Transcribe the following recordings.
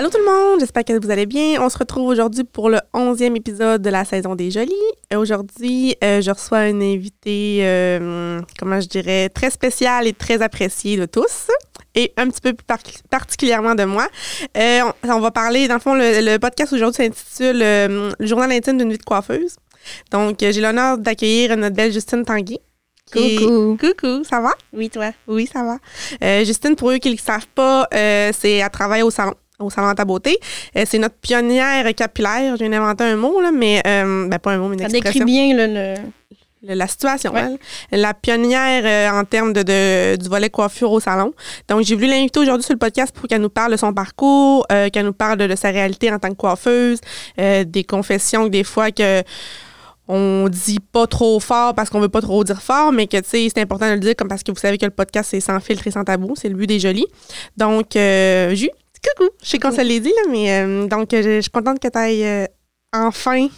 Allô tout le monde, j'espère que vous allez bien. On se retrouve aujourd'hui pour le 11e épisode de la saison des Jolies. Aujourd'hui, euh, je reçois une invitée, euh, comment je dirais, très spéciale et très appréciée de tous. Et un petit peu plus particulièrement de moi. Euh, on, va parler, dans le fond, le, podcast aujourd'hui s'intitule Le journal intime d'une vie de coiffeuse. Donc, j'ai l'honneur d'accueillir notre belle Justine Tanguy. Coucou. coucou, ça va? Oui, toi? Oui, ça va. Justine, pour eux qui ne le savent pas, c'est à travailler au salon au Salon de ta beauté. Euh, c'est notre pionnière capillaire. J'ai inventé un mot, là, mais euh, ben, pas un mot, mais une Ça décrit bien le, la situation. La pionnière euh, en termes de, du volet coiffure au salon. Donc, j'ai voulu l'inviter aujourd'hui sur le podcast pour qu'elle nous parle de son parcours, qu'elle nous parle de, sa réalité en tant que coiffeuse, des confessions des fois que on dit pas trop fort parce qu'on veut pas trop dire fort, mais que tu sais, c'est important de le dire comme parce que vous savez que le podcast c'est sans filtre et sans tabou, c'est le but des jolis. Donc, euh, Jus, Coucou! Je sais qu'on se l'est dit, là, mais euh, donc, euh, je, suis contente que tu ailles euh, enfin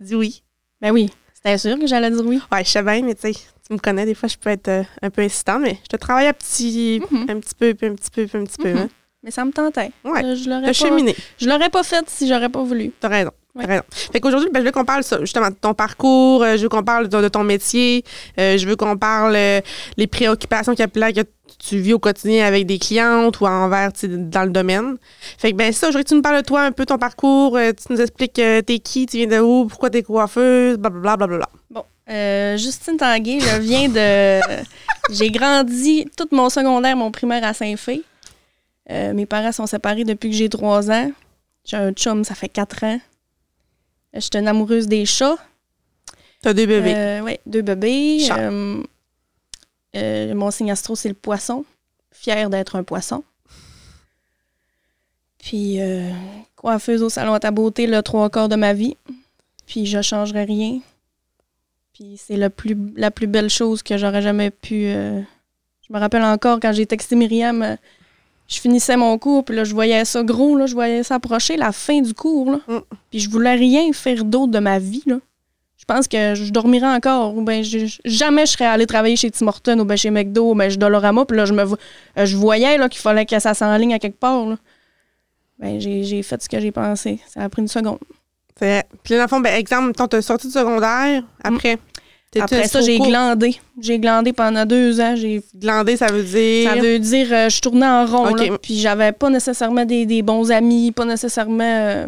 dit oui. Ben oui, c'était sûr que j'allais dire oui. Ouais, je sais bien, mais tu sais, tu me connais, des fois, je peux être un peu insistant, mais je te travaille un petit, mm-hmm. un petit peu, puis un petit peu, puis un petit peu. Mm-hmm. Hein. Mais ça me tentait. Ouais. Je l'aurais pas. Je l'aurais pas fait si j'aurais pas voulu. T'as raison. T'as raison. Fait qu'aujourd'hui, ben, je veux qu'on parle justement de ton parcours, je veux qu'on parle de, ton métier, je veux qu'on parle les préoccupations capillaires que tu vis au quotidien avec des clientes ou envers dans le domaine. Fait que ben ça, aujourd'hui tu nous parles de toi un peu ton parcours, euh, tu nous expliques euh, t'es qui, tu viens de où, pourquoi t'es coiffeuse, blablabla. Bla, bla, bla. Bon, euh, Justine Tanguay, je viens de j'ai grandi tout mon secondaire, mon primaire à Saint-Fé. mes parents sont séparés depuis que j'ai trois ans. J'ai un chum, ça fait quatre ans. Je suis une amoureuse des chats. T'as deux bébés. oui, deux bébés. Euh, mon signe astro, c'est le poisson. Fier d'être un poisson. Puis, euh, coiffeuse au salon à ta beauté le trois quarts de ma vie. Puis, je changerai rien. Puis, c'est la plus, la plus belle chose que j'aurais jamais pu. Euh, je me rappelle encore quand j'ai texté Myriam, je finissais mon cours, puis là, je voyais ça gros, là, je voyais ça approcher, la fin du cours. Là. Mm. Puis, je voulais rien faire d'autre de ma vie. Là je pense que je dormirais encore. Ou ben, jamais je serais allée travailler chez Tim Hortons ou ben chez McDo ou ben, chez Dolorama. Puis là, je, me, euh, je voyais qu'il fallait que ça s'enligne à quelque part. Ben, j'ai fait ce que j'ai pensé. Ça a pris une seconde. Puis là, dans le fond, ben, exemple, tu as sorti de secondaire, après. Après ça, j'ai glandé. J'ai glandé pendant deux ans. J'ai Glandé, ça veut dire? Ça veut dire euh, je tournais en rond. puis j'avais pas nécessairement des, bons amis, pas nécessairement. Euh,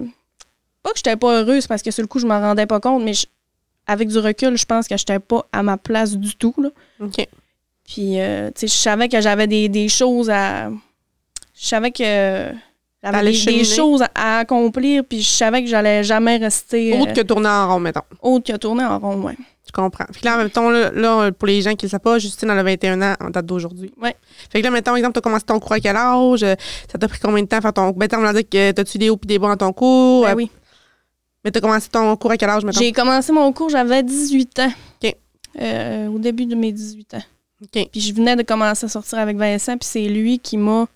pas que j'étais pas heureuse parce que sur le coup, je m'en rendais pas compte, mais avec du recul, je pense que je n'étais pas à ma place du tout. Là. OK. Puis, euh, tu sais, je savais que j'avais des, choses à. Je savais que. J'avais des, choses à accomplir, puis je savais que j'allais jamais rester. Autre que tourner en rond, mettons. Autre que tourner en rond, oui. Je comprends. Puis là, en même temps, là, pour les gens qui ne le savent pas, Justine, elle a 21 ans en date d'aujourd'hui. Oui. Fait que là, mettons, exemple, tu as commencé ton cours à quel âge? Ça t'a pris combien de temps à faire ton. Ben, on a dit que t'as-tu des hauts et des bas dans ton cours? Ben oui. Mais tu as commencé ton cours à quel âge, maintenant? J'ai commencé mon cours, j'avais 18 ans. OK. Euh, au début de mes 18 ans. OK. Puis je venais de commencer à sortir avec Vincent, puis c'est lui qui m'a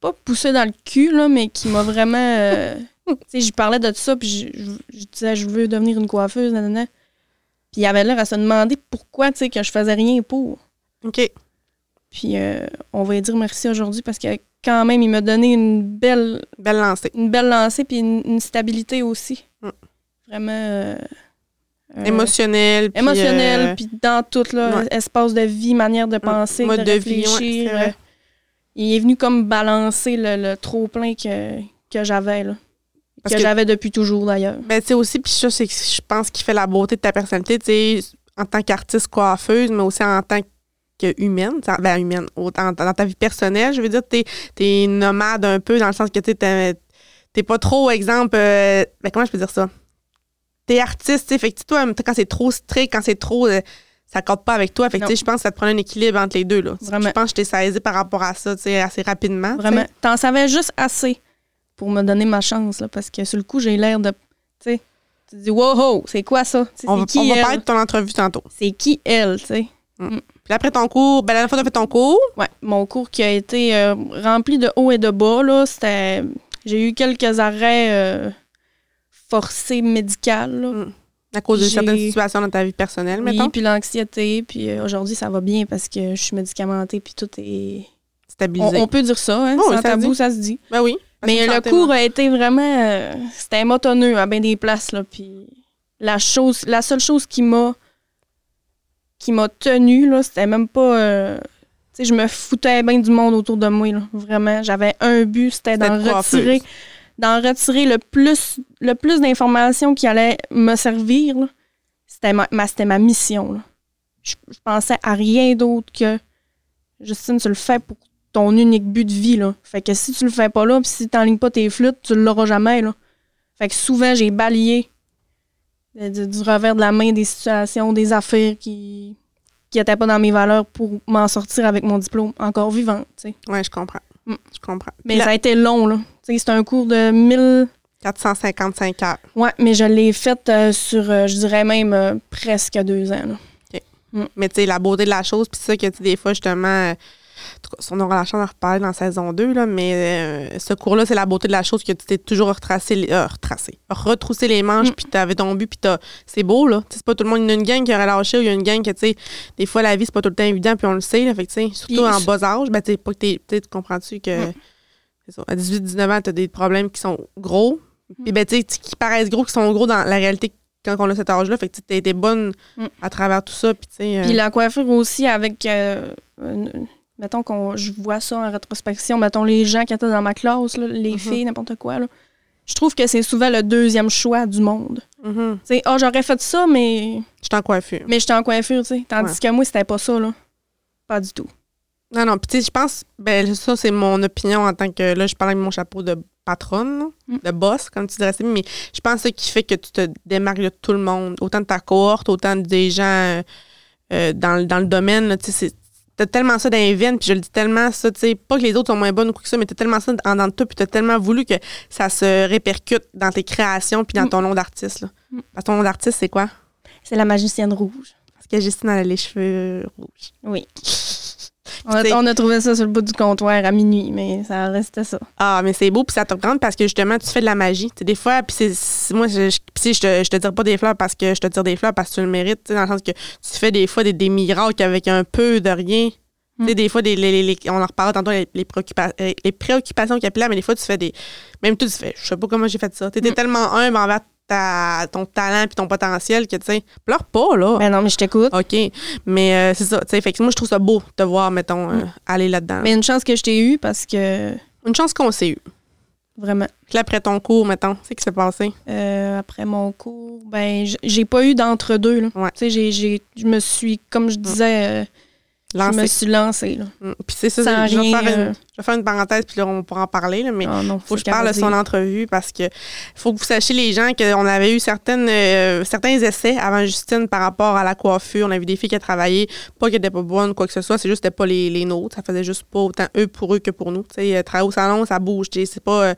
pas poussé dans le cul, là, mais qui m'a vraiment. Euh, tu sais, j'y parlais de tout ça, puis je, disais, je veux devenir une coiffeuse, nanana. Puis il avait l'air à se demander pourquoi, tu sais, que je faisais rien pour. OK. Puis euh, on va lui dire merci aujourd'hui parce que quand même, il m'a donné une belle... Belle lancée. Une belle lancée, puis une, stabilité aussi. Mm. Vraiment... Euh, euh, émotionnel. émotionnel, puis dans tout, là, espace de vie, manière de mm. penser, de, réfléchir. il est venu comme balancer le, trop-plein que, que j'avais, là. que, j'avais depuis toujours, d'ailleurs. Ben, tu sais, aussi, puis ça, c'est je pense qu'il fait la beauté de ta personnalité, tu sais, en tant qu'artiste coiffeuse, mais aussi en tant que humaine, ben humaine, autant dans ta vie personnelle, je veux dire, t'es es nomade un peu dans le sens que tu t'es pas trop, exemple, euh, ben comment je peux dire ça? T'es artiste, tu sais, fait que toi, quand c'est trop strict, quand c'est trop, euh, ça compte pas avec toi, fait que je pense que ça te prend un équilibre entre les deux, là. Vraiment. Je pense que je t'ai saisi par rapport à ça, tu sais, assez rapidement. Vraiment. T'en savais juste assez pour me donner ma chance, là, parce que sur le coup, j'ai l'air de, tu sais, tu dis, wow, c'est quoi ça? on, va, on va parler de ton entrevue tantôt. C'est qui elle, tu sais? Mm. Puis après ton cours, ben, la dernière fois, tu as fait ton cours? Oui, mon cours qui a été euh, rempli de haut et de bas. Là, c'était... J'ai eu quelques arrêts euh, forcés médicaux. Hmm. À cause de certaines situations dans ta vie personnelle, oui, puis l'anxiété. Puis euh, aujourd'hui, ça va bien parce que je suis médicamentée, puis tout est... Stabilisé. On, peut dire ça, hein? Oh, Sans tabou, ça se dit. Ben oui. Mais le cours moi. a été vraiment. c'était motonneux à bien des places, là. Puis la, chose, la seule chose qui m'a. Qui m'a tenue, là, c'était même pas. euh, tu sais, je me foutais bien du monde autour de moi, là. Vraiment. J'avais un but, c'était d'en retirer. D'en retirer le plus, le plus d'informations qui allaient me servir. C'était ma, ma- c'était ma mission. Je, je pensais à rien d'autre que. Justine, tu le fais pour ton unique but de vie, là. Fait que si tu le fais pas là, puis si t'enlignes pas tes flûtes, tu l'auras jamais, là. Fait que souvent, j'ai balayé de- du revers de la main des situations, des affaires qui qui étaient pas dans mes valeurs pour m'en sortir avec mon diplôme encore vivant, tu sais. Ouais, je comprends. Mm. Je comprends. Mais là, ça a été long, là. C'est un cours de 1000... 455 heures. Ouais, mais je l'ai fait euh, sur, euh, je dirais même, euh, presque deux ans, là. Mais tu sais, la beauté de la chose, puis ça que tu des fois, justement, en tout cas, on aura la chance d'en reparler dans saison 2, là, mais euh, ce cours-là, c'est la beauté de la chose que tu t'es toujours retracé, euh, retracé, retroussé les manches, Mm. puis tu avais ton but, puis t'as- c'est beau, là. C'est pas tout le monde. Il y a une gang qui aurait lâché ou il y a une gang que, tu sais, des fois, la vie, c'est pas tout le temps évident, puis on le sait, là. Fait que, tu sais, surtout en bas âge, ben, tu pas que t'es, tu comprends-tu que, Mm. ça, à 18-19 ans, t'as des problèmes qui sont gros, puis, ben, tu sais, qui paraissent gros, qui sont gros dans la réalité quand on a cet âge-là. Fait que, tu été bonne Mm. à travers tout ça, puis, euh, la coiffure aussi avec... euh, une- mettons qu'on je vois ça en rétrospection, mettons les gens qui étaient dans ma classe, là, les Mhm. filles, n'importe quoi, là. Je trouve que c'est souvent le deuxième choix du monde. mhm. Tu sais, ah, j'aurais fait ça, mais, Je suis en coiffure. mais j'étais en coiffure, tu sais. Tandis Ouais. que moi, c'était pas ça, là. Pas du tout. Non, non. Puis, tu sais, je pense, ben, ça, c'est mon opinion en tant que. Là, je parle avec mon chapeau de patronne, Mm. de boss, comme tu dirais, mais je pense que ce qui fait que tu te démarques de tout le monde, autant de ta cohorte, autant des gens euh, dans, le- dans le domaine, là, tu sais, c'est- T'as tellement ça dans les veines, puis je le dis tellement ça, tu sais, pas que les autres sont moins bonnes ou quoi que ça, mais t'as tellement ça en dans toi, puis t'as tellement voulu que ça se répercute dans tes créations, puis dans Mm. ton nom d'artiste. là. Mm. Parce que ton nom d'artiste, c'est quoi? C'est la magicienne rouge. Parce que Justine, elle a les cheveux rouges. Oui. On a, on a trouvé ça sur le bout du comptoir à minuit, mais ça restait ça. Ah, mais c'est beau, puis ça te reprend parce que justement, tu fais de la magie. Des fois, puis. Moi, je, je, je, te, je te tire pas des fleurs parce que je te tire des fleurs parce que tu le mérites, tu sais, dans le sens que tu fais des fois des, des miracles avec un peu de rien. Mm. des fois, des, les, les- on en reparlera tantôt, les, les, préoccupa- euh, les préoccupations capillaires, mais des fois, tu fais des. Même toi, tu fais. Je sais pas comment j'ai fait ça. Tu étais Mm. tellement humble envers ta, ton talent puis ton potentiel que, tu sais, pleure pas, là. Ben non, mais je t'écoute. OK. Mais euh, c'est ça. Tu sais, fait que moi, je trouve ça beau de te voir, mettons, euh, Mm. aller là-dedans. Mais une chance que je t'ai eu parce que, Une chance qu'on s'est eu. vraiment, Puis là, après ton cours, mettons, c'est ce qui s'est passé? euh, après mon cours, ben, j'ai pas eu d'entre-deux. là. Ouais. Tu sais, j'ai- j'ai- je me suis, comme je disais, je me suis lancée. Là. Mm. Puis c'est ça, Sans je, vais faire une, euh, je vais faire une parenthèse, puis là, on pourra en parler, là, mais Ah faut que je parle de son entrevue parce que faut que vous sachiez, les gens, qu'on avait eu certaines, euh, certains essais avant Justine par rapport à la coiffure. On a vu des filles qui a travaillé, pas qu'elles n'étaient pas bonnes quoi que ce soit, c'est juste que c'était pas les, les nôtres. Ça faisait juste pas autant eux pour eux que pour nous. Tu sais, euh, travailler au salon, ça bouge, c'est pas. euh,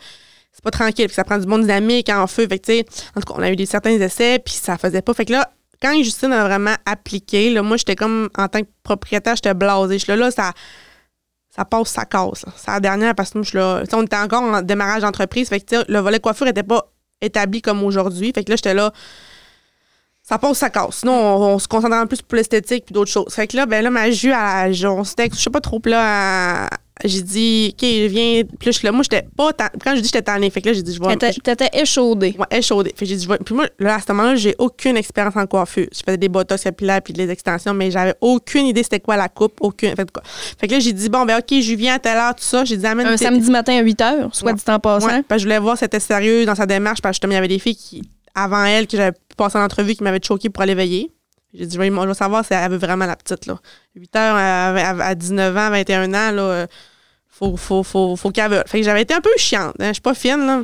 c'est pas tranquille, puis ça prend du bon dynamique en feu. Fait que, en tout cas, on a eu des certains essais, puis ça faisait pas. Fait que là, quand Justine a vraiment appliqué, là, moi, j'étais comme, en tant que propriétaire, j'étais blasée. Je suis là, là, ça, ça passe, ça casse. C'est la dernière parce que moi, je là. on était encore en démarrage d'entreprise. Fait que, le volet coiffure n'était pas établi comme aujourd'hui. Fait que là, j'étais là. Ça passe, ça casse. Sinon, on, on se concentrait en plus pour l'esthétique puis d'autres choses. Fait que là, ben là, ma jus, à, on se je sais pas trop, là, à- j'ai dit, OK, viens. Puis là, je là, moi, j'étais pas. Quand je dis j'étais tannée, fait que là, j'ai dit, je vais. T'étais échaudée. Ouais, échaudée. Fait que j'ai dit, je vais- Puis moi, là, à ce moment-là, j'ai aucune expérience en coiffure. Je faisais des botox capillaires puis des extensions, mais j'avais aucune idée c'était quoi la coupe, aucune. Fait, quoi. fait que là, j'ai dit, bon, ben, OK, je viens à telle heure, tout ça. J'ai dit, amène Un samedi matin à 8 h, soit Ouais. dit en passant. Ouais, parce que je voulais voir si c'était sérieux dans sa démarche, parce que justement, il y avait des filles qui, avant elle, que j'avais passé en entrevue, qui m'avaient choqué pour aller veiller. J'ai dit, je vais savoir si elle veut vraiment la petite, là. 8 heures à, à- à 19 ans, 21 ans, là, euh, faut, faut, faut, faut qu'elle veuille. Fait que j'avais été un peu chiante, hein. Je suis pas fine, là.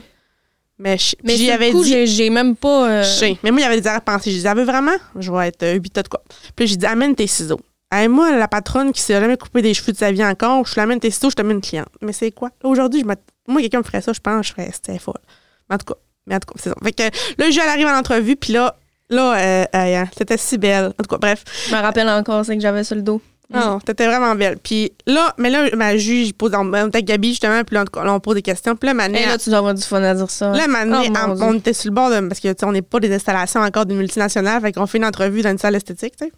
Mais, je- Mais j'y sur avais le coup, dit. j'ai- même pas... euh, Je sais. Mais moi, il y avait des arrière-pensées. J'ai dit, elle veut vraiment? Je vais être euh, ubita de quoi. Puis j'ai dit, amène tes ciseaux. Hey, moi, la patronne qui s'est jamais coupé des cheveux de sa vie encore, je l'amène tes ciseaux, je te mets une cliente. Mais c'est quoi? Aujourd'hui, moi, quelqu'un me ferait ça, je pense, je ferais, c'était folle. Mais en tout cas, mais en tout cas, c'est ça. Fait que là, je elle arrive à l'entrevue, puis là, là, euh, euh, hein, c'était si belle. En tout cas, bref. Je me rappelle encore, c'est que j'avais sur le dos. Non, t'étais vraiment belle. Puis là, mais là, ma juge, pose, on était Gabi, justement, puis là, on pose des questions. Puis là, ma Et là, tu dois avoir du fun à dire ça. Là, maintenant, Oh, on était sur le bord de. Parce que, tu sais, on n'est pas des installations encore d'une multinationale, fait qu'on fait une entrevue dans une salle esthétique, tu sais.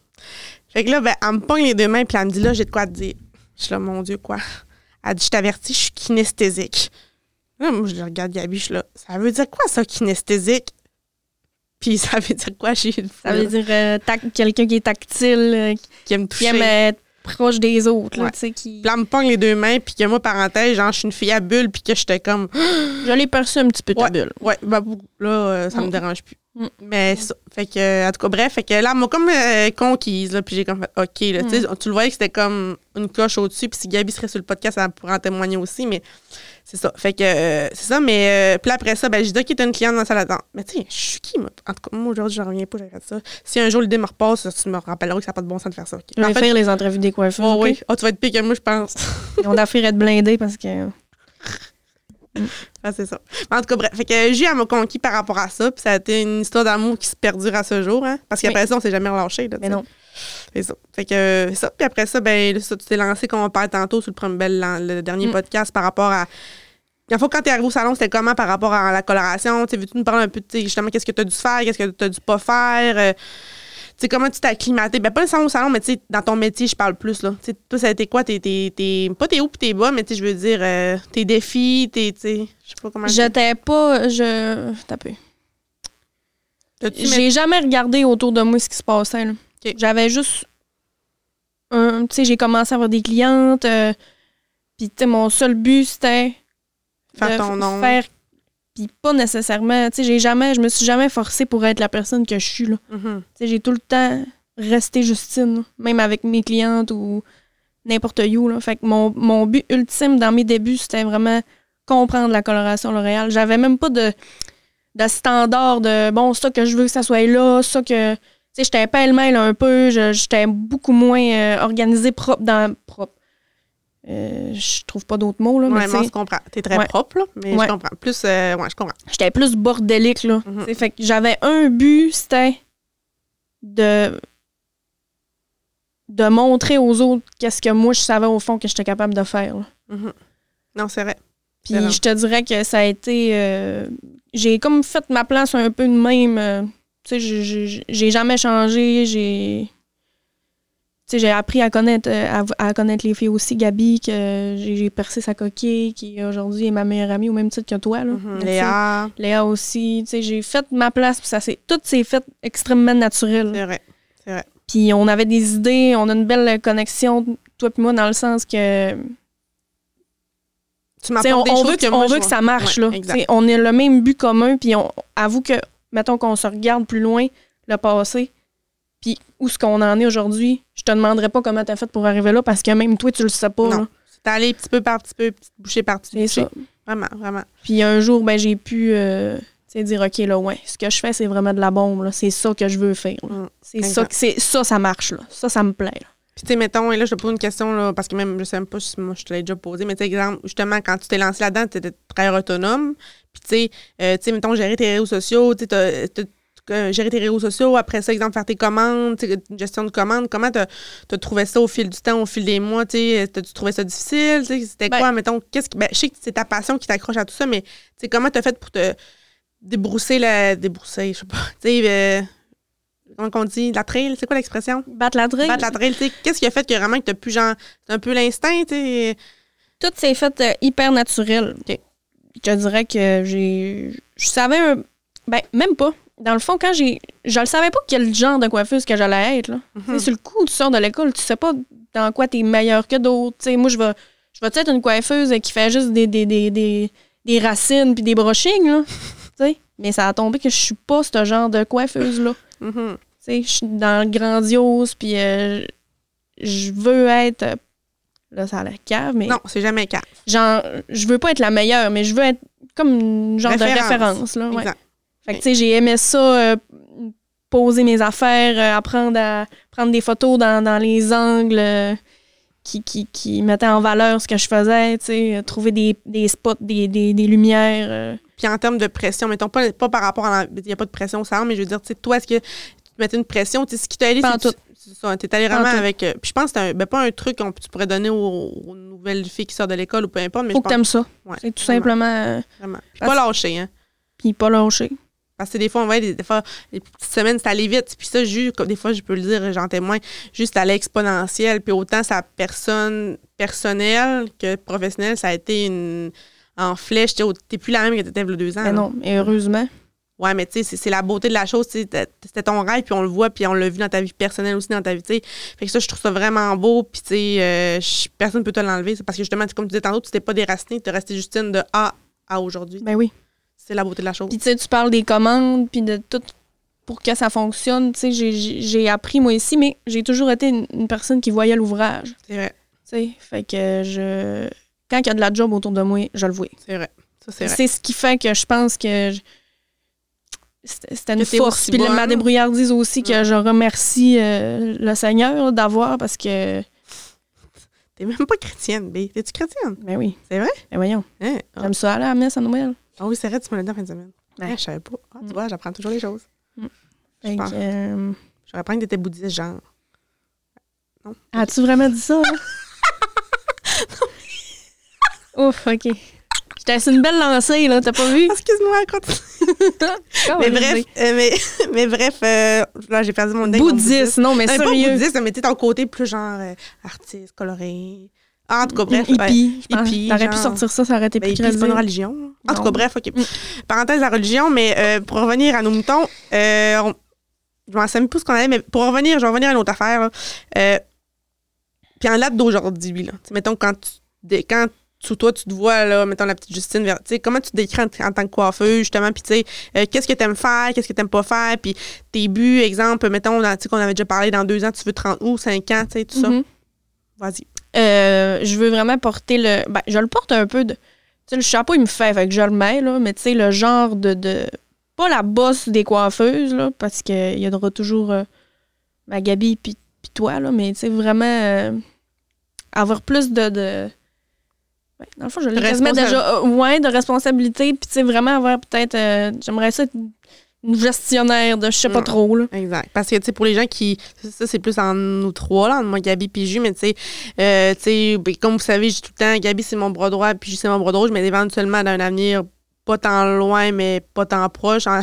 Fait que là, ben, elle me pogne les deux mains, puis elle me dit, là, j'ai de quoi te dire. Je suis là, mon Dieu, quoi? Elle dit, je t'avertis, je suis kinesthésique. Là, moi, je regarde Gabi, je suis là. Ça veut dire quoi, ça, kinesthésique? Puis ça veut dire quoi chez une Ça veut dire euh, quelqu'un qui est tactile, euh, qui aime qui toucher. aime être proche des autres, là, Ouais. qui... Là, me pogne les deux mains, puis que moi, parenthèse, genre, je suis une fille à bulle, puis que j'étais comme, Je l'ai perçu un petit peu, ta bulle. ouais, bah, là, euh, ça me Mm. dérange plus. Mm. Mais ça, fait que, en tout cas, bref, fait que là, m'a comme conquise, là, puis j'ai comme fait, OK, là, tu Mm. le voyais que c'était comme une cloche au-dessus, puis si Gabi serait sur le podcast, elle pourrait en témoigner aussi, mais c'est ça. Fait que, euh, c'est ça, mais, euh, puis après ça, ben, j'ai dit, OK, t'as une cliente dans la salle d'attente. Mais tu sais, je suis qui, moi? En tout cas, moi, aujourd'hui, j'en reviens pas, fait ça. Si un jour l'idée me repasse, tu me rappelleras que ça n'a pas de bon sens de faire ça. OK. Je vais En fait, faire les entrevues des coiffeurs. oh, oui. Ah, tu vas être pire que moi, je pense. Ont d'affaires à être blindés parce que... Ah, c'est ça. Mais en tout cas, bref. Fait que J, elle m'a conquis par rapport à ça. Puis ça a été une histoire d'amour qui se perdure à ce jour. Hein, parce qu'après Oui. ça, on s'est jamais relâché. Là, Mais non. C'est ça. Fait que euh, ça. Puis après ça, ben, ça, tu t'es lancé, comme on parle tantôt, sur le, premier, ben, le, dernier Mm. podcast par rapport à. Il faut quand t'es arrivé au salon, c'était comment par rapport à la coloration? Tu veux-tu nous parler un peu justement qu'est-ce que tu as dû faire, qu'est-ce que tu as dû pas faire? euh, sais, comment tu t'es acclimaté? Ben, pas le salon au salon, mais tu dans ton métier, je parle plus, là. Tu sais, toi, ça a été quoi? Tes, tes, tes- pas tes hauts pis tes bas, mais tu je veux dire, euh, tes défis, tes, tu sais, je sais pas comment. J'étais pas... Je... T'as peu. J'ai jamais regardé autour de moi ce qui se passait. là. J'avais juste un. Tu sais, j'ai commencé à avoir des clientes. euh, Puis, tu sais, mon seul but, c'était. Faire ton nom. Faire. Puis, pas nécessairement. Tu sais, j'ai jamais. Je me suis jamais forcée pour être la personne que je suis, là. Mhm. Tu sais, j'ai tout le temps resté Justine, là, même avec mes clientes ou n'importe où. Là. Fait que mon, mon but ultime dans mes débuts, c'était vraiment comprendre la coloration L'Oréal. J'avais même pas de, de standard de bon, ça que je veux que ça soit là, ça que. Tu sais, j'étais pêle-mêle un peu, j'étais beaucoup moins euh, organisée, propre dans. propre. Euh, je trouve pas d'autres mots, là. mais Ouais, sais, je comprends. T'es très Ouais. propre, là, mais Ouais. je comprends. Plus, euh, ouais, je comprends. j'étais plus bordélique, là. Mhm. Fait que j'avais un but, c'était de de montrer aux autres qu'est-ce que moi je savais au fond que j'étais capable de faire. Mhm. Non, c'est vrai. Puis je te dirais que ça a été euh, j'ai comme fait ma place un peu de même. Tu sais, j'ai- jamais changé, j'ai tu sais, j'ai appris à connaître euh, à, à connaître les filles aussi, Gabi, que j'ai percé sa coquille, qui aujourd'hui est ma meilleure amie au même titre que toi. Là. Mhm. Léa, Léa aussi, tu sais, j'ai fait ma place, puis ça s'est, tout s'est fait extrêmement naturel. c'est vrai. C'est vrai. Puis on avait des idées, on a une belle connexion, toi puis moi, dans le sens que, Tu on, des on veut que, moi, on veut que ça marche, Ouais, là. on a le même but commun, puis on avoue que, mettons qu'on se regarde plus loin, le passé, puis où ce qu'on en est aujourd'hui, je te demanderais pas comment t'as fait pour arriver là, parce que même toi, tu le sais pas, Non. C'est allé petit peu par petit peu, petite bouchée par petite C'est bouchée. ça. Vraiment, vraiment. Puis un jour, ben, j'ai pu euh, dire, OK, là, ouais, ce que je fais, c'est vraiment de la bombe. C'est ça que je veux faire. Mm. C'est ça, que- ça, ça marche, là. Ça, ça me plaît, là. Puis, tu sais, mettons, et là, je te pose une question, là, parce que même, je sais même pas si moi, je te l'ai déjà posé, mais tu sais, exemple, justement, quand tu t'es lancé là-dedans, tu étais très autonome. Puis, tu sais, euh, tu sais, mettons, gérer tes réseaux sociaux, tu sais, euh, gérer tes réseaux sociaux, après ça, exemple, faire tes commandes, tu une gestion de commandes, comment tu as trouvé ça au fil du temps, au fil des mois, tu sais, t'as-tu trouvé ça difficile, tu sais, c'était Ben- quoi, mettons, qu'est-ce qui, ben, je sais que c'est ta passion qui t'accroche à tout ça, mais, tu sais, comment t'as fait pour te débrousser la, débrousser, je sais pas, tu sais, euh, comment on dit, la trail, c'est quoi l'expression? Battre la drill. Battre la trail, tu sais, qu'est-ce qui a fait que vraiment que t'as plus genre, un peu l'instinct, tu sais? Tout s'est fait euh, hyper naturel. Je dirais que j'ai. Je savais un. Ben, même pas. Dans le fond, quand j'ai. Je le savais pas quel genre de coiffeuse que j'allais être, là. Tu Mhm. sur le coup, tu sors de l'école, tu sais pas dans quoi t'es meilleur que d'autres. Tu moi, je vais. Je vais être une coiffeuse qui fait juste des, des, des, des, des racines puis des brushings, là. tu. Mais ça a tombé que je suis pas ce genre de coiffeuse-là. Mhm. Tu je suis dans le grandiose, puis euh, je veux être. Là, ça a l'air cave, mais. Non, c'est jamais calme. Genre, je veux pas être la meilleure, mais je veux être comme une genre de Référence. Là, ouais. Exact. Fait que, tu sais, j'ai aimé ça, euh, poser mes affaires, euh, apprendre à prendre des photos dans, dans les angles euh, qui, qui, qui mettaient en valeur ce que je faisais, tu sais, trouver des, des spots, des, des, des lumières. Puis en termes de pression, mettons pas, pas par rapport à. Il n'y a pas de pression au salon, mais je veux dire, tu sais, toi, est-ce que tu te mettais une pression? Tu sais, ce qui t'a aidé, c'est ça. T'es allé vraiment avec. euh, puis je pense que c'est ben, pas un truc qu'on tu pourrais donner aux, aux nouvelles filles qui sortent de l'école ou peu importe, mais Faut que t'aimes ça. Ouais, C'est tout vraiment, simplement. euh, Vraiment. Puis pas lâcher, hein. Puis pas lâcher. Parce que des fois, on va des, des fois, les petites semaines, c'est allé vite. Puis ça, juste, comme des fois, je peux le dire, j'en témoigne, juste à l'exponentiel. Puis autant sa personne personnelle que professionnelle, ça a été une. en flèche. Tu n'es plus la même que tu étais il y a deux ans. Mais non, et heureusement. Ouais, mais tu sais, c'est- c'est la beauté de la chose. tu sais, t'as- C'était ton rêve, puis on le voit, puis on l'a vu dans ta vie personnelle aussi, dans ta vie. tu sais. Fait que ça, je trouve ça vraiment beau, puis tu sais, euh, personne ne peut te l'enlever. C'est Parce que justement, comme tu disais tantôt, tu t'es pas déraciné, tu es resté Justine de A à aujourd'hui. Ben oui. C'est la beauté de la chose. Puis tu sais, tu parles des commandes, puis de tout pour que ça fonctionne. Tu sais, j'ai- appris moi ici, mais j'ai toujours été une, une personne qui voyait l'ouvrage. C'est vrai, Tu sais, fait que je. Quand il y a de la job autour de moi, je le vois. c'est vrai. Ça, c'est vrai. C'est ce qui fait que je pense que je- c'était une force. Puis ma débrouillardise aussi que Mm. je remercie euh, le Seigneur d'avoir parce que. T'es même pas chrétienne, B. T'es-tu chrétienne? Ben oui. C'est vrai? Ben voyons. Hein? Ah. J'aime ça aller à la messe à Noël. Ah oui, c'est vrai, tu me l'as dit en fin de semaine. Ouais, je savais pas. Ah, tu Mm. vois, j'apprends toujours les choses. Pense. que, euh, J'aurais appris que t'étais bouddhiste, genre. Non? As-tu vraiment dit ça? hein? Ouf, OK. J'étais une belle lancée, là. T'as pas vu? Excuse-moi, continue. Mais bref, euh, mais, mais bref, euh, là, j'ai perdu mon mon Bouddhiste, non, mais Euh, pas sérieux. bouddhiste, mais tu ton côté plus genre euh, artiste, coloré. Ah, en tout cas, bref. Une ben, hippie, hippie, T'aurais pu sortir ça, ça aurait été ben, plus hippie, c'est pas une religion. En tout Non. cas, bref, OK. Mm. Parenthèse la religion, mais euh, pour revenir à nos moutons, euh, on- je m'en sais même plus ce qu'on avait, mais pour revenir, je vais revenir à une autre affaire. puis en date d'aujourd'hui, là. Mettons, quand tu, quand sous toi, tu te vois, là, mettons, la petite Justine, vers- tu comment tu te décris en, en tant que coiffeuse, justement, puis tu sais, euh, qu'est-ce que tu aimes faire, qu'est-ce que tu pas faire, puis tes buts, exemple, mettons, tu sais, qu'on avait déjà parlé, dans deux ans, tu veux 30 ou 5 ans, tu sais, tout ça. Mhm. Vas-y. Euh, je veux vraiment porter le. Ben, je le porte un peu de. Tu sais, le chapeau, il me fait, fait que je le mets, là, mais tu sais, le genre de. de- pas la bosse des coiffeuses, là, parce qu'il y aura toujours euh, ma Gabi puis puis toi, là, mais tu sais, vraiment avoir plus de. de ouais, dans le fond, je l'ai quasiment déjà. euh, ouais, de responsabilité, puis tu sais, vraiment avoir peut-être. euh, J'aimerais ça être une gestionnaire de je sais pas Mm. trop, là. Exact. Parce que, tu sais, pour les gens qui. Ça, c'est plus en nous trois, là, entre moi, Gabi puis Jus, mais tu sais, euh, tu sais, ben, comme vous savez, j'ai tout le temps, Gabi, c'est mon bras droit, puis Jus, c'est mon bras droit, mais éventuellement, dans un avenir pas tant loin, mais pas tant proche. En, en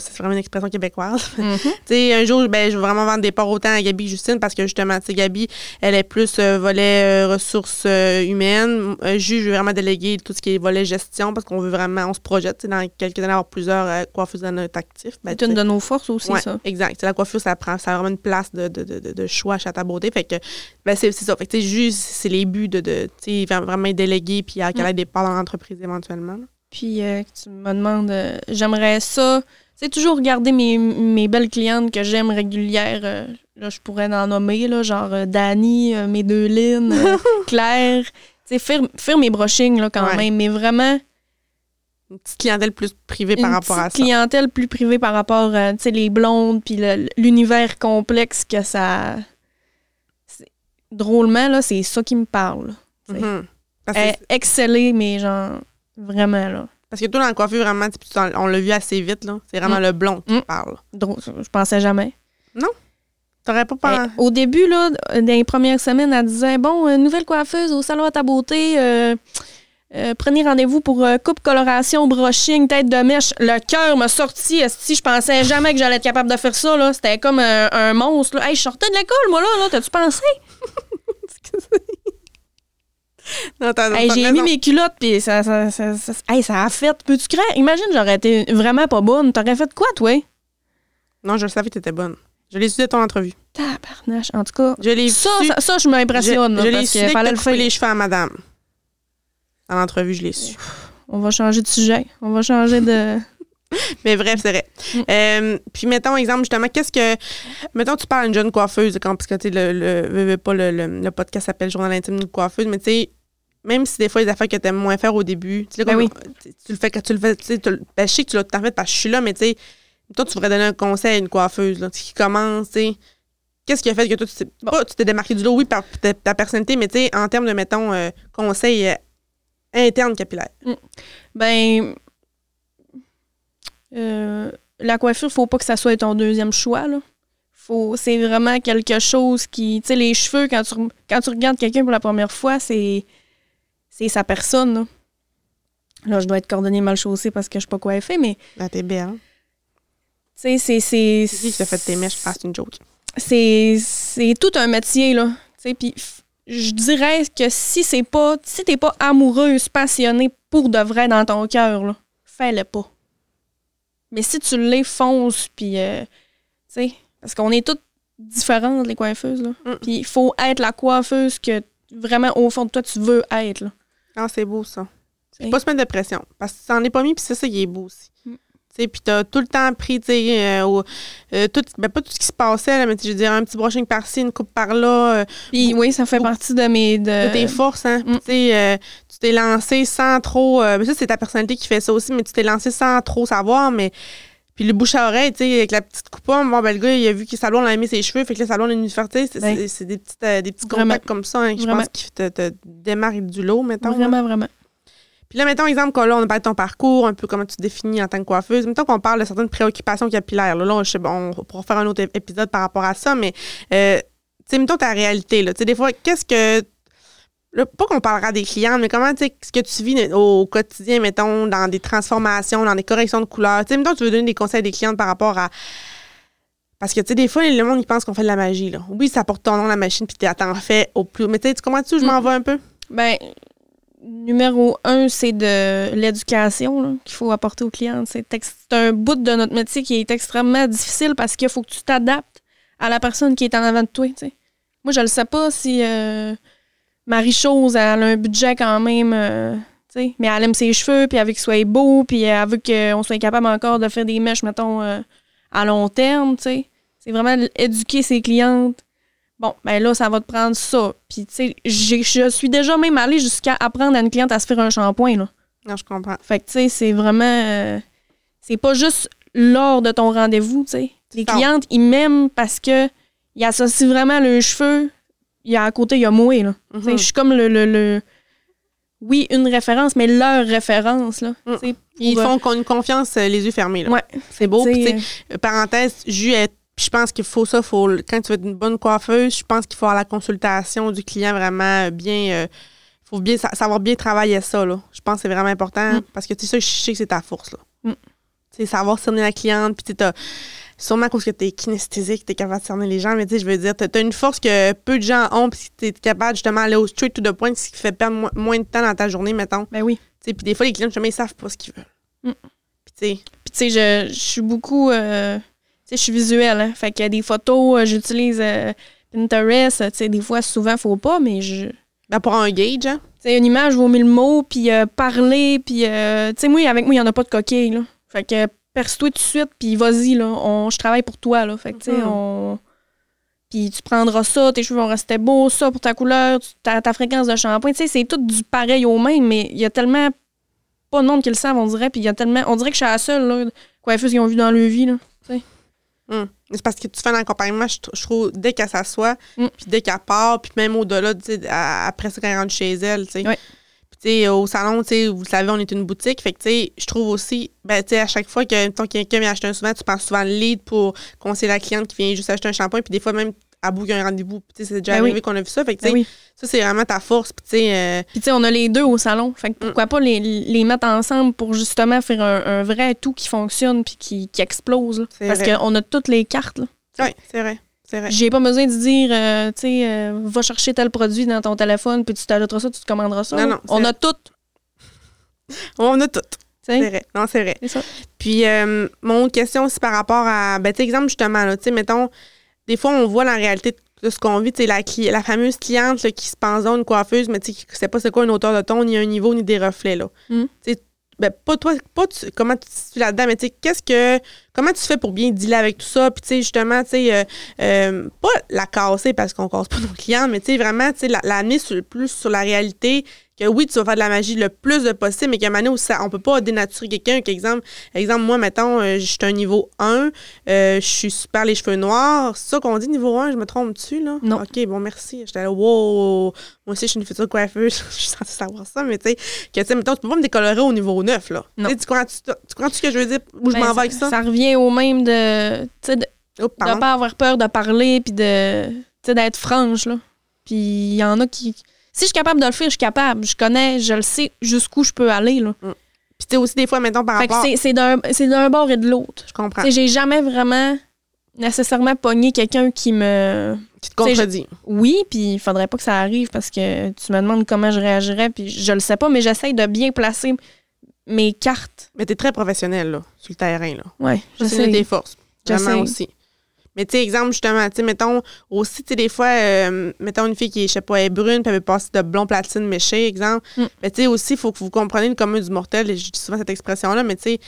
c'est vraiment une expression québécoise. Mhm. Tu sais, un jour, ben, je vais vraiment vendre des parts autant à Gabi que Justine parce que justement, tu sais, Gabi, elle est plus euh, volet euh, ressources euh, humaines. Euh, Jus, je veux vraiment déléguer tout ce qui est volet gestion parce qu'on veut vraiment, on se projette, dans quelques années, avoir plusieurs euh, coiffeuses dans notre actif. Ben, C'est une de nos forces aussi, Ouais, ça. exact. La coiffure, ça prend ça a vraiment une place de, de, de, choix chez ta beauté. Fait que ben c'est ça. Fait que juste c'est les buts de, de tu sais, vra- vraiment être délégué puis à qu'elle Mm. ait des parts dans l'entreprise éventuellement. là. Puis tu me demandes, j'aimerais ça. C'est toujours regarder mes, mes belles clientes que j'aime régulières. euh, là, je pourrais en nommer, là, genre euh, Dani, euh, mes deux euh, Claire. Tu faire, faire mes brushings là, quand Ouais. même, mais vraiment Une petite clientèle plus privée par une rapport à ça. clientèle plus privée par rapport à sais, les blondes, puis l'univers complexe que ça. Drôlement, là, c'est ça qui me parle. Mhm. Parce, Eh, exceller, mais genre, vraiment, là. Parce que toi, dans la coiffure, vraiment, on l'a vu assez vite, là. C'est vraiment Mm. le blond qui Mm. parle. Drôle, je pensais jamais. T'aurais pas Eh, pensé. au début, là, dans les premières semaines, elle disait Bon, euh, nouvelle coiffeuse au salon à ta beauté, euh, euh, prenez rendez-vous pour euh, coupe, coloration, brushing, tête de mèche. Le cœur m'a sorti. Si je pensais jamais que j'allais être capable de faire ça, là, c'était comme un, un monstre. là. Hey, je sortais de l'école, moi, là, là t'as-tu pensé? Non, Hey, J'ai mis mes culottes, puis ça, ça, ça, ça- hey, ça a fait. Peux-tu croire Imagine, j'aurais été vraiment pas bonne. T'aurais fait quoi, toi? Non, je le savais que t'étais bonne. Je l'ai su de ton entrevue. Tabarnache. En tout cas, Je l'ai ça, su. ça, ça, je m'impressionne. je, je l'ai su que fallait le faire. les cheveux à madame. Dans l'entrevue, je l'ai su. On va changer de sujet. On va changer de. Mais bref, c'est vrai. Mm. Euh, puis mettons exemple justement, qu'est-ce que mettons tu parles à une jeune coiffeuse quand parce que tu sais le, le, pas le, le, le podcast s'appelle Journal intime d'une coiffeuse, mais tu sais même si des fois les affaires que tu aimes moins faire au début, tu sais Ben oui. tu le fais quand tu le fais, tu sais tu le- ben, je sais que tu l'as tout en fait parce que je suis là, mais tu sais toi tu voudrais donner un conseil à une coiffeuse là, qui commence, tu sais Qu'est-ce qui a fait que toi, tu t'es, pas, tu t'es démarqué du lot, oui, par ta, ta personnalité, mais tu sais, en termes de, mettons, euh, conseils euh, internes capillaires. Ben. euh, la coiffure, faut pas que ça soit ton deuxième choix. Là. Faut, c'est vraiment quelque chose qui. Tu sais, les cheveux, quand tu, quand tu regardes quelqu'un pour la première fois, c'est, c'est sa personne. Là. Là, je dois être cordonnier mal chaussé parce que je suis pas coiffée, mais. Ben, t'es belle. Tu sais, c'est. C'est, C'est qui qui t'a fait tes mèches? Ah, c'est une joke. c'est, tout un métier, là. Tu sais, puis je dirais que si c'est pas, si t'es pas amoureuse, passionnée pour de vrai dans ton cœur, là, fais-le pas. Mais si tu l'es, fonce, puis, euh, tu sais, parce qu'on est toutes différentes, les coiffeuses, là. Mm. Puis il faut être la coiffeuse que vraiment, au fond de toi, tu veux être, là. Ah, c'est beau, ça. C'est- Pas se mettre de pression. Parce que tu t'en es pas mis, puis c'est ça qui est beau aussi. Mm. Tu sais, puis t'as tout le temps pris, tu sais, euh, euh, tout, ben, pas tout ce qui se passait, là, mais tu je veux dire, un petit brushing par-ci, une coupe par-là, euh, Puis oui, ça fait partie de mes... De, de tes forces, hein. Mm. Tu sais, tu t'es lancé sans trop. ben ça, c'est ta personnalité qui fait ça aussi, mais tu t'es lancé sans trop savoir, mais. Puis le bouche à oreille, tu sais, avec la petite coupe, bon, ben, le gars, il a vu que Salon a aimé ses cheveux, fait que le Salon a une c'est- Ouais. des, petites, euh, des petits Vraiment. contacts comme ça, hein, que je pense qui te, te démarrent du lot, mettons. là. Vraiment, vraiment. Puis là, mettons, exemple, que là, on parle de ton parcours, un peu comment tu te définis en tant que coiffeuse. Mettons qu'on parle de certaines préoccupations capillaires. Là, là je sais, bon, on pourra faire un autre ép- épisode par rapport à ça, mais, euh, tu sais, mettons ta réalité, là. Tu sais, des fois, qu'est-ce que. Là, pas qu'on parlera des clients, mais comment, tu sais, ce que tu vis au quotidien, mettons, dans des transformations, dans des corrections de couleurs. Tu sais, mettons, tu veux donner des conseils à des clientes par rapport à. Parce que, tu sais, des fois, le monde, il pense qu'on fait de la magie, là. Oui, ça porte ton nom, la machine, puis t'en fais au plus. Mais tu sais, tu comprends-tu où je m'en Mm. vais un peu? Ben, numéro un, c'est de l'éducation qu'il faut apporter aux clients. C'est un bout de notre métier qui est extrêmement difficile parce qu'il faut que tu t'adaptes à la personne qui est en avant de toi. tu sais. Moi, je ne sais pas si euh, Marie-Chose elle a un budget quand même, euh, tu sais, mais elle aime ses cheveux, puis elle veut qu'ils soient beaux, puis elle veut qu'on soit capable encore de faire des mèches, mettons, euh, à long terme. tu sais. C'est vraiment éduquer ses clientes Bon, ben là, ça va te prendre ça. Puis, tu sais, je suis déjà même allée jusqu'à apprendre à une cliente à se faire un shampoing, là. Non, je comprends. Fait que, tu sais, c'est vraiment... euh, c'est pas juste lors de ton rendez-vous, tu sais. Les clientes, ils m'aiment parce que ils associent vraiment leurs cheveux. Il y a à côté, il y a là. Sais, Mhm. Je suis comme le, le, le- Oui, une référence, mais leur référence, là. Mm. Ils euh, font qu'on une confiance euh, les yeux fermés. Là. Ouais. C'est beau. euh, parenthèse, puis je pense qu'il faut ça. Faut, quand tu veux être une bonne coiffeuse, je pense qu'il faut avoir la consultation du client vraiment bien. euh, faut bien sa- savoir bien travailler ça. Là. Je pense que c'est vraiment important Mm. parce que tu sais, je sais que c'est ta force. Là. Mm. Tu sais, savoir cerner la cliente. Puis tu sûrement cause que tu es kinesthésique, tu es capable de cerner les gens. Mais tu sais, je veux dire, tu as une force que peu de gens ont. Puis tu es capable justement d'aller au straight to the point, ce qui fait perdre mo- moins de temps dans ta journée, mettons. Ben oui. Tu sais, Puis des fois, les clients, justement, ils savent pas ce qu'ils veulent. Mm. Puis tu sais, Puis, tu sais, je, je suis beaucoup. euh, tu sais, je suis visuelle. Hein, fait qu'il y a des photos, euh, j'utilise euh, Pinterest. Tu sais, des fois, souvent, faut pas, mais je. ben, pour un gauge, hein. Tu sais, une image vaut mille mots, puis parler, puis. euh, tu sais, moi, avec moi, il n'y en a pas de coquille, là. Fait que perce-toi tout de suite, puis vas-y, là. On, je travaille pour toi, là. Fait que, tu sais, Mhm. on. Puis tu prendras ça, tes cheveux vont rester beaux, ça pour ta couleur, tu- ta, ta fréquence de shampoing. Tu sais, c'est tout du pareil au même, mais il y a tellement pas de monde qui le savent, on dirait. Puis il y a tellement. On dirait que je suis la seule, là, coiffeuse qu'ils ont vu dans leur vie, là. Hum. C'est parce que tu fais un accompagnement, je, je trouve, dès qu'elle s'assoit, Mm. puis dès qu'elle part, puis même au-delà, tu sais, après ça, quand elle rentre chez elle, tu sais. Ouais. Au salon, vous le savez, on est une boutique. Fait que, je trouve aussi, ben, à chaque fois que quelqu'un vient acheter un souvent, tu penses souvent le lead pour conseiller la cliente qui vient juste acheter un shampoing. Puis, des fois, même à bout, il y a un rendez-vous. C'est déjà Ben oui. arrivé qu'on a vu ça. Fait que, Ben oui. ça, c'est vraiment ta force. Puis, tu sais, euh, on a les deux au salon. Fait que pourquoi pas les, les mettre ensemble pour justement faire un, un vrai tout qui fonctionne puis qui, qui explose. là. Parce qu'on a toutes les cartes. Ouais, c'est vrai. J'ai pas besoin de dire, euh, tu sais, euh, va chercher tel produit dans ton téléphone, puis tu t'ajouteras ça, tu te commanderas ça. Non, non, on a tout. On a tout. C'est vrai. Non, c'est vrai. C'est ça. Puis, euh, mon autre question aussi par rapport à, ben, tu exemple, justement, là, tu sais, mettons, des fois, on voit la réalité de ce qu'on vit, tu sais, la, la fameuse cliente là, qui se pense dans une coiffeuse, mais tu sais, qui sait pas c'est quoi une hauteur de ton, ni un niveau, ni des reflets, là. Mm. Tu sais, ben, pas toi, pas tu- comment tu te là-dedans, mais tu sais, qu'est-ce que, comment tu fais pour bien dealer avec tout ça, puis tu sais, justement, tu sais, euh, euh, pas la casser parce qu'on casse pas nos clients, mais tu sais, vraiment, tu sais, la- l'amener sur, plus sur la réalité, que oui, tu vas faire de la magie le plus de possible, mais qu'à un moment donné, où ça- on peut pas dénaturer quelqu'un. Qu'exemple, exemple, moi, mettons, euh, je suis un niveau 1, euh, je suis super les cheveux noirs. C'est ça qu'on dit niveau 1, je me trompe dessus, là? Non. OK, bon, merci. J'étais là, wow, moi aussi, je suis une future coiffeuse. je suis censée savoir ça, mais tu sais, que, tu sais, mettons, tu peux pas me décolorer au niveau 9, là. Non. Tu comprends-tu tu comprends ce que je veux dire? Où je Ben, m'en vais avec ça? Ça revient au même de, tu sais, de, Oh, de pas avoir peur de parler, puis de, tu sais, d'être franche, là. Puis il y en a qui... Si je suis capable de le faire, je suis capable. Je connais, je le sais jusqu'où je peux aller, là. Puis tu sais, aussi, des fois, mettons, par Fait rapport... c'est- d'un bord et de l'autre. Je comprends. Tu sais, J'ai jamais vraiment nécessairement pogner quelqu'un qui me. Qui te contredit. Oui, puis il faudrait pas que ça arrive parce que tu me demandes comment je réagirais, puis je le sais pas, mais j'essaye de bien placer mes cartes. Mais t'es très professionnel, là, sur le terrain, là. Ouais, C'est j'essaie. une de tes forces. Vraiment aussi. Mais tu sais, exemple, justement, tu sais, mettons, aussi, tu sais, des fois, euh, mettons une fille qui est, je sais pas, est brune, puis elle veut passer de blond platine méché, exemple. Mm. Mais tu sais, aussi, il faut que vous compreniez le commun du mortel, et je dis souvent cette expression-là, mais tu sais,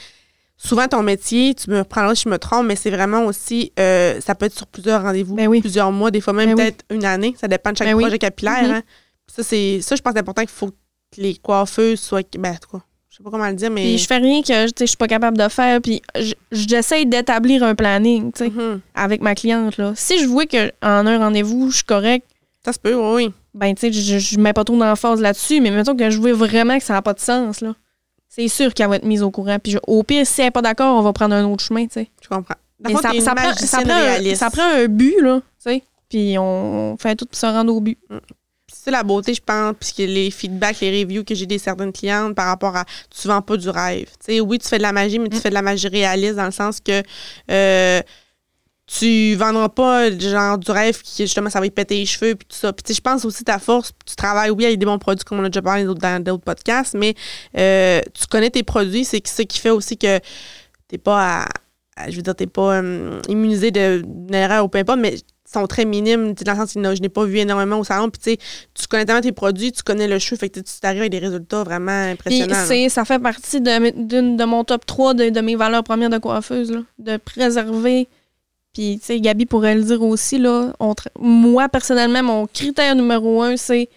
souvent ton métier, tu me reprendras si je me trompe, mais c'est vraiment aussi, euh, ça peut être sur plusieurs rendez-vous, Ben oui. plusieurs mois, des fois même Ben oui. peut-être une année, ça dépend de chaque Ben oui. projet capillaire. Mhm. hein. Ça, c'est, ça, je pense que c'est important qu'il faut que les coiffeuses soient, ben, en tout cas, sais pas comment le dire, mais. Puis je fais rien que je suis pas capable de faire, puis j- j'essaye d'établir un planning, tu sais, Mhm. avec ma cliente, là. Si je vois qu'en un rendez-vous, je suis correct, Ça se peut, oui, ben, tu sais, je, je mets pas trop d'emphase là-dessus, mais mettons que je vois vraiment que ça n'a pas de sens, là. C'est sûr qu'elle va être mise au courant. Puis je- au pire, si elle n'est pas d'accord, on va prendre un autre chemin, tu sais. Je comprends. Mais ça, ça prend, ça, prend un, ça prend un but, là, tu sais. Puis on fait tout pour se rendre au but. C'est la beauté, je pense, puisque les feedbacks, les reviews que j'ai des certaines clientes par rapport à tu vends pas du rêve. Tu sais, oui, tu fais de la magie, mais tu Mm. fais de la magie réaliste dans le sens que euh, tu vendras pas genre du rêve qui justement ça va y péter les cheveux puis tout ça. Puis je pense aussi ta force, tu travailles oui avec des bons produits comme on a déjà parlé dans d'autres podcasts, mais euh, tu connais tes produits, c'est ce qui fait aussi que t'es pas à, à- je veux dire t'es pas euh, immunisé de- d'une erreur ou peu importe, mais sont très minimes, dans le sens que je n'ai pas vu énormément au salon, puis tu sais, tu connais tellement tes produits, tu connais le cheveu, fait que tu t'arrives avec des résultats vraiment Puis impressionnants. c'est, ça fait partie de, de mon top 3 de, de mes valeurs premières de coiffeuse, là, de préserver. Puis, tu sais, Gabi pourrait le dire aussi, là, on moi, personnellement, mon critère numéro un, c'est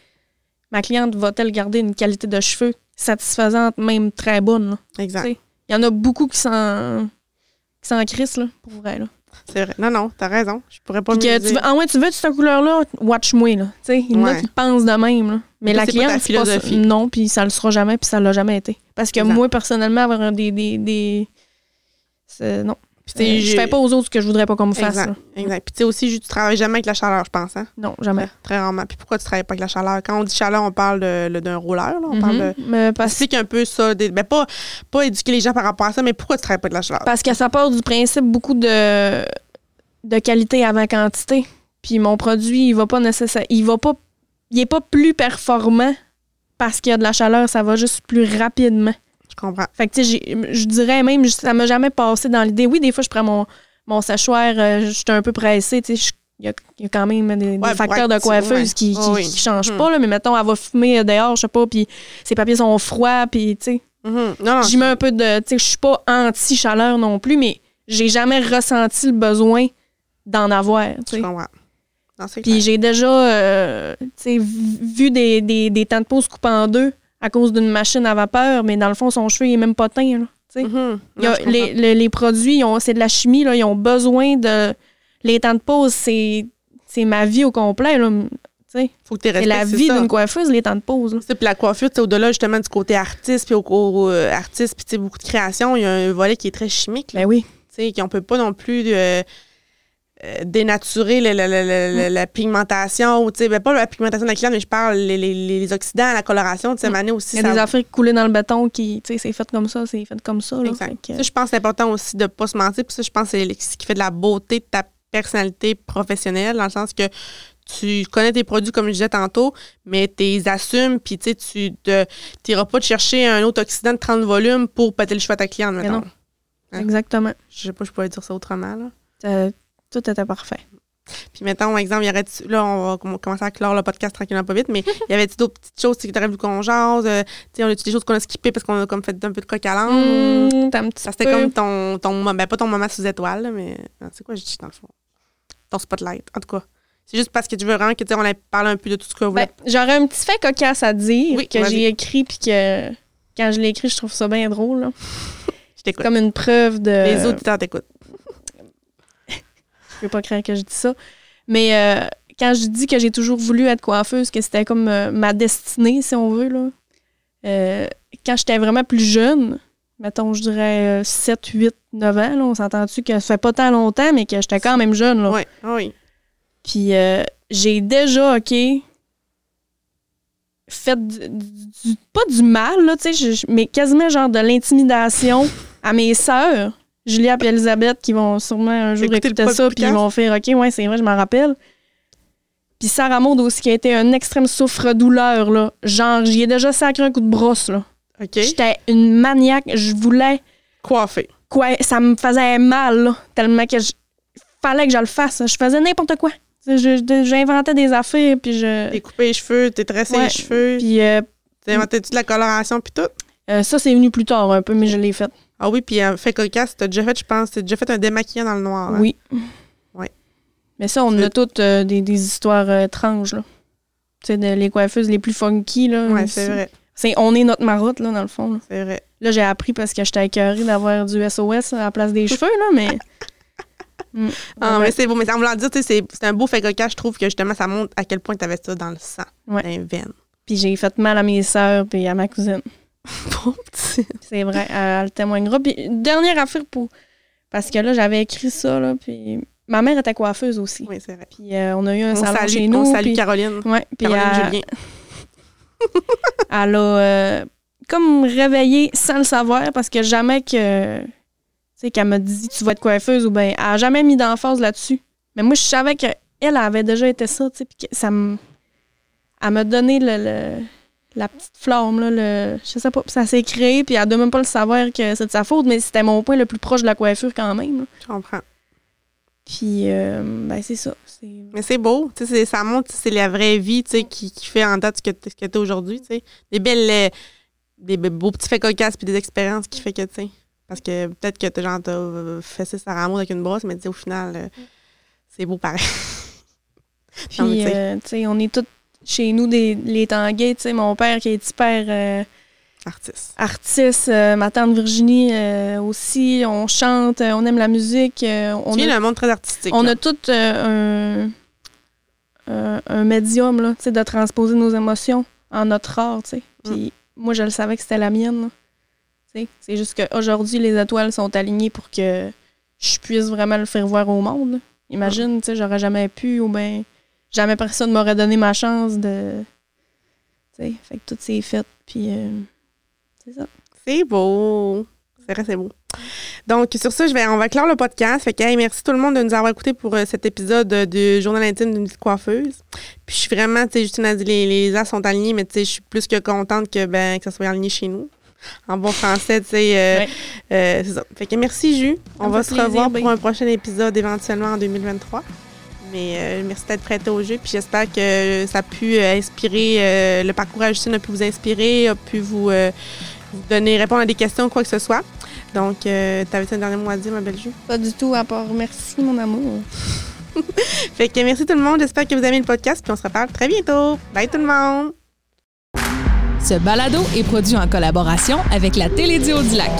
ma cliente va-t-elle garder une qualité de cheveux satisfaisante, même très bonne. là. Exact. Il y en a beaucoup qui s'en, qui s'en crissent, là, pour vrai. Là. C'est vrai. Non, non, t'as raison. Je pourrais pas Puis me que tu veux, ah ouais, tu veux cette couleur-là, watch-moi, là. Tu sais, il y en a Ouais. qui pensent de même, là. Mais la cliente, c'est pas ça. Non, puis ça le sera jamais, puis ça l'a jamais été. Parce que Exact. moi, personnellement, avoir des... des, des- c'est- non. Puis, Euh, je fais pas aux autres ce que je voudrais pas qu'on me fasse. Exact. Exact. Puis tu sais aussi, tu travailles jamais avec la chaleur, je pense, hein? Non, jamais. Très, très rarement. Puis pourquoi tu travailles pas avec la chaleur? Quand on dit chaleur, on parle de- le- d'un rouleur, là. On parle de. Mhm. Mais parce, Explique un peu ça. des- ben, pas, pas éduquer les gens par rapport à ça, mais pourquoi tu travailles pas avec la chaleur? parce que ça part du principe beaucoup de, de qualité avant quantité. Puis mon produit, il va pas nécessaire, il va pas, il est pas plus performant parce qu'il y a de la chaleur, ça va juste plus rapidement. Je comprends. Fait que, tu sais, je dirais même, ça m'a jamais passé dans l'idée. Oui, des fois, je prends mon, mon séchoir, euh, je suis un peu pressée, tu sais, il y a, il y a quand même des, Ouais, facteurs de coiffeuse ouais. qui, qui, Oh oui. qui changent Mhm. pas, là, mais mettons, elle va fumer euh, dehors, je sais pas, puis ses papiers sont froids, puis, tu sais, Mhm. Non, non. j'y mets un peu de, tu sais, je suis pas anti-chaleur non plus, mais j'ai jamais ressenti le besoin d'en avoir, tu sais. Puis j'ai déjà euh, tu sais, vu vu des, des, des temps de pause coupés en deux à cause d'une machine à vapeur, mais dans le fond, son cheveu, il est même pas teint. Là. Mhm. A- comprends. les, les- les produits, c'est de la chimie, là, ils ont besoin de... Les temps de pause, c'est c'est ma vie au complet. là. Faut que tu C'est la vie d'une coiffeuse, les temps de pause. Puis la coiffure, au-delà justement du côté artiste, puis au, au- euh, artiste, puis beaucoup de création, il y a un volet qui est très chimique. là. Ben oui. Tu sais, qu'on peut pas non plus euh, euh, dénaturer le- le- le- le- le- la pigmentation, ou tu sais, ben, pas la pigmentation de la cliente, mais je parle les, les, les oxydants, la coloration, tu sais, Mm. aussi. Il y a ça- des affaires coulent dans le béton qui, tu sais, c'est fait comme ça, c'est fait comme ça. Là, Exact. Fait que- Ça, je pense que c'est important aussi de pas se mentir. Puis ça, je pense que c'est ce qui fait de la beauté de ta personnalité professionnelle, dans le sens que tu connais tes produits, comme je disais tantôt, mais tu les assumes, puis tu sais, tu n'iras pas te chercher un autre oxydant de 30 volumes pour péter le cheveu à ta cliente, mettons. non. Exactement. Je sais pas, je pourrais dire ça autrement, là. Euh, tout était parfait. Puis mettons, exemple, il y aurait là, on va com- commencer à clore le podcast tranquillement pas vite, mais il y avait d'autres petites choses que t'aurais voulu qu'on jase, euh, tu sais, on a des choses qu'on a skippées parce qu'on a comme fait un peu de coq à l'âne. Mmh, c'était comme ton, ton ben pas ton moment sous étoile, là, mais c'est quoi je dis dans le fond? Ton spotlight, en tout cas. C'est juste parce que tu veux vraiment que, on ait parlé un peu de tout ce que vous Ben, J'aurais un petit fait cocasse à dire Oui, que j'ai écrit puis que quand je l'ai écrit, je trouve ça bien drôle. là. Je t'écoute. Comme une preuve de. Les auditeurs t'écoutent. Je peux pas croire que je dis ça. Mais euh, quand je dis que j'ai toujours voulu être coiffeuse, que c'était comme euh, ma destinée, si on veut, là. euh, quand j'étais vraiment plus jeune, mettons, je dirais euh, 7, 8, 9 ans, là, on s'entend-tu que ça fait pas tant longtemps, mais que j'étais quand même jeune. Là. Oui, oui. Puis j'ai déjà, OK, fait du, du- pas du mal, là, je- mais quasiment genre de l'intimidation à mes sœurs Julia et Elisabeth qui vont sûrement un jour Écouter ça, puis ils vont faire OK, ouais, c'est vrai, je m'en rappelle. Puis Sarah Maud aussi, qui a été un extrême souffre-douleur, là. Genre, j'y ai déjà sacré un coup de brosse, là. OK. J'étais une maniaque. Je voulais. Coiffé. Quoi, ça me faisait mal, là, tellement que je. Fallait que je le fasse. Je faisais n'importe quoi. J'inventais des affaires, puis je. T'es coupé les cheveux, t'es tressé Ouais. les cheveux. Puis euh, T'as inventé-tu de la coloration puis tout? euh, ça, c'est venu plus tard un peu, mais je l'ai fait. Ah oui, puis euh, fait cocasse, t'as déjà fait, je pense, t'as déjà fait un démaquillant dans le noir. hein? Oui. Ouais. Mais ça, on a toutes euh, des, des histoires euh, étranges, là. Tu sais, les coiffeuses les plus funky, là. Aussi. c'est vrai. C'est, on est notre marotte, là, dans le fond. C'est vrai. Là, j'ai appris parce que j'étais écœurée d'avoir du SOS à la place des cheveux, là, mais. Mm. Ah, mais c'est beau. Mais en voulant dire, tu sais, c'est c'est un beau fait cocasse, je trouve que justement, ça montre à quel point t'avais ça dans le sang, Ouais. dans les veines. Puis j'ai fait mal à mes sœurs puis à ma cousine. Bon petit. C'est vrai, elle, elle le témoignera. Puis dernière affaire pour. Parce que là, j'avais écrit ça, là, puis ma mère était coiffeuse aussi. Oui, c'est vrai. Puis euh, on a eu un On salon salue, chez nous. on salue puis- Caroline. Ouais, puis Caroline elle, Julien. elle a euh, comme réveillé sans le savoir parce que jamais que. Tu sais, qu'elle m'a dit tu vas être coiffeuse ou bien. Elle a jamais mis d'emphase là-dessus. Mais moi, je savais qu'elle elle avait déjà été ça, tu sais, puis que ça me. Elle m'a donné le, le- la petite flamme, là, le. Je sais pas, ça s'est créé, puis elle doit même pas le savoir que c'est de sa faute, mais c'était mon point le plus proche de la coiffure quand même. là. Je comprends. Puis, euh, ben, c'est ça. C'est. Mais c'est beau. Tu sais, ça montre c'est la vraie vie tu sais, qui, qui fait en date ce que que t'es aujourd'hui. tu sais. Des belles. euh, Des be- beaux petits faits cocasses puis des expériences qui fait que, tu sais. Parce que peut-être que t'as genre, t'as fessé sa rameau avec une brosse, mais tu sais, au final, euh, c'est beau pareil. Puis, tu sais. euh, tu sais, on est tous chez nous, des, les Tanguay, tu sais, mon père qui est hyper euh, Artiste. artiste, euh, ma tante Virginie euh, aussi, on chante, on aime la musique, on, Tu a, d'un monde très artistique. on là. a tout un, un, un médium, là, tu sais, de transposer nos émotions en notre art, tu sais. Puis moi, je le savais que c'était la mienne, C'est juste qu'aujourd'hui, les étoiles sont alignées pour que je puisse vraiment le faire voir au monde. là. Imagine, tu sais, j'aurais jamais pu ou bien jamais personne m'aurait donné ma chance de. Tu sais, fait que tout s'est fait. Puis, euh, c'est ça. C'est beau. C'est vrai, c'est beau. Donc, sur ça, je vais, on va clore le podcast. Fait que, hey, merci tout le monde de nous avoir écoutés pour euh, cet épisode euh, du Journal intime d'une petite coiffeuse. Puis, je suis vraiment, tu sais, Justine a dit, les, les as sont alignés, mais tu sais, je suis plus que contente que, ben, que ça soit aligné chez nous. En bon français, tu sais. euh, Ouais. euh, c'est ça. Fait que merci, Jus. On va se plaisir, revoir ben. pour un prochain épisode éventuellement en 2023. Mais euh, merci d'être prête au jeu. Puis j'espère que ça a pu euh, inspirer, euh, le parcours à Justine a pu vous inspirer, a pu vous, euh, vous donner, répondre à des questions, quoi que ce soit. Donc, euh, t'avais un dernier mot à dire, ma belle Jus? Pas du tout, à part merci, mon amour. Fait que merci tout le monde. J'espère que vous aimez le podcast. Puis on se reparle très bientôt. Bye tout le monde! Ce balado est produit en collaboration avec la Télédio du Lac.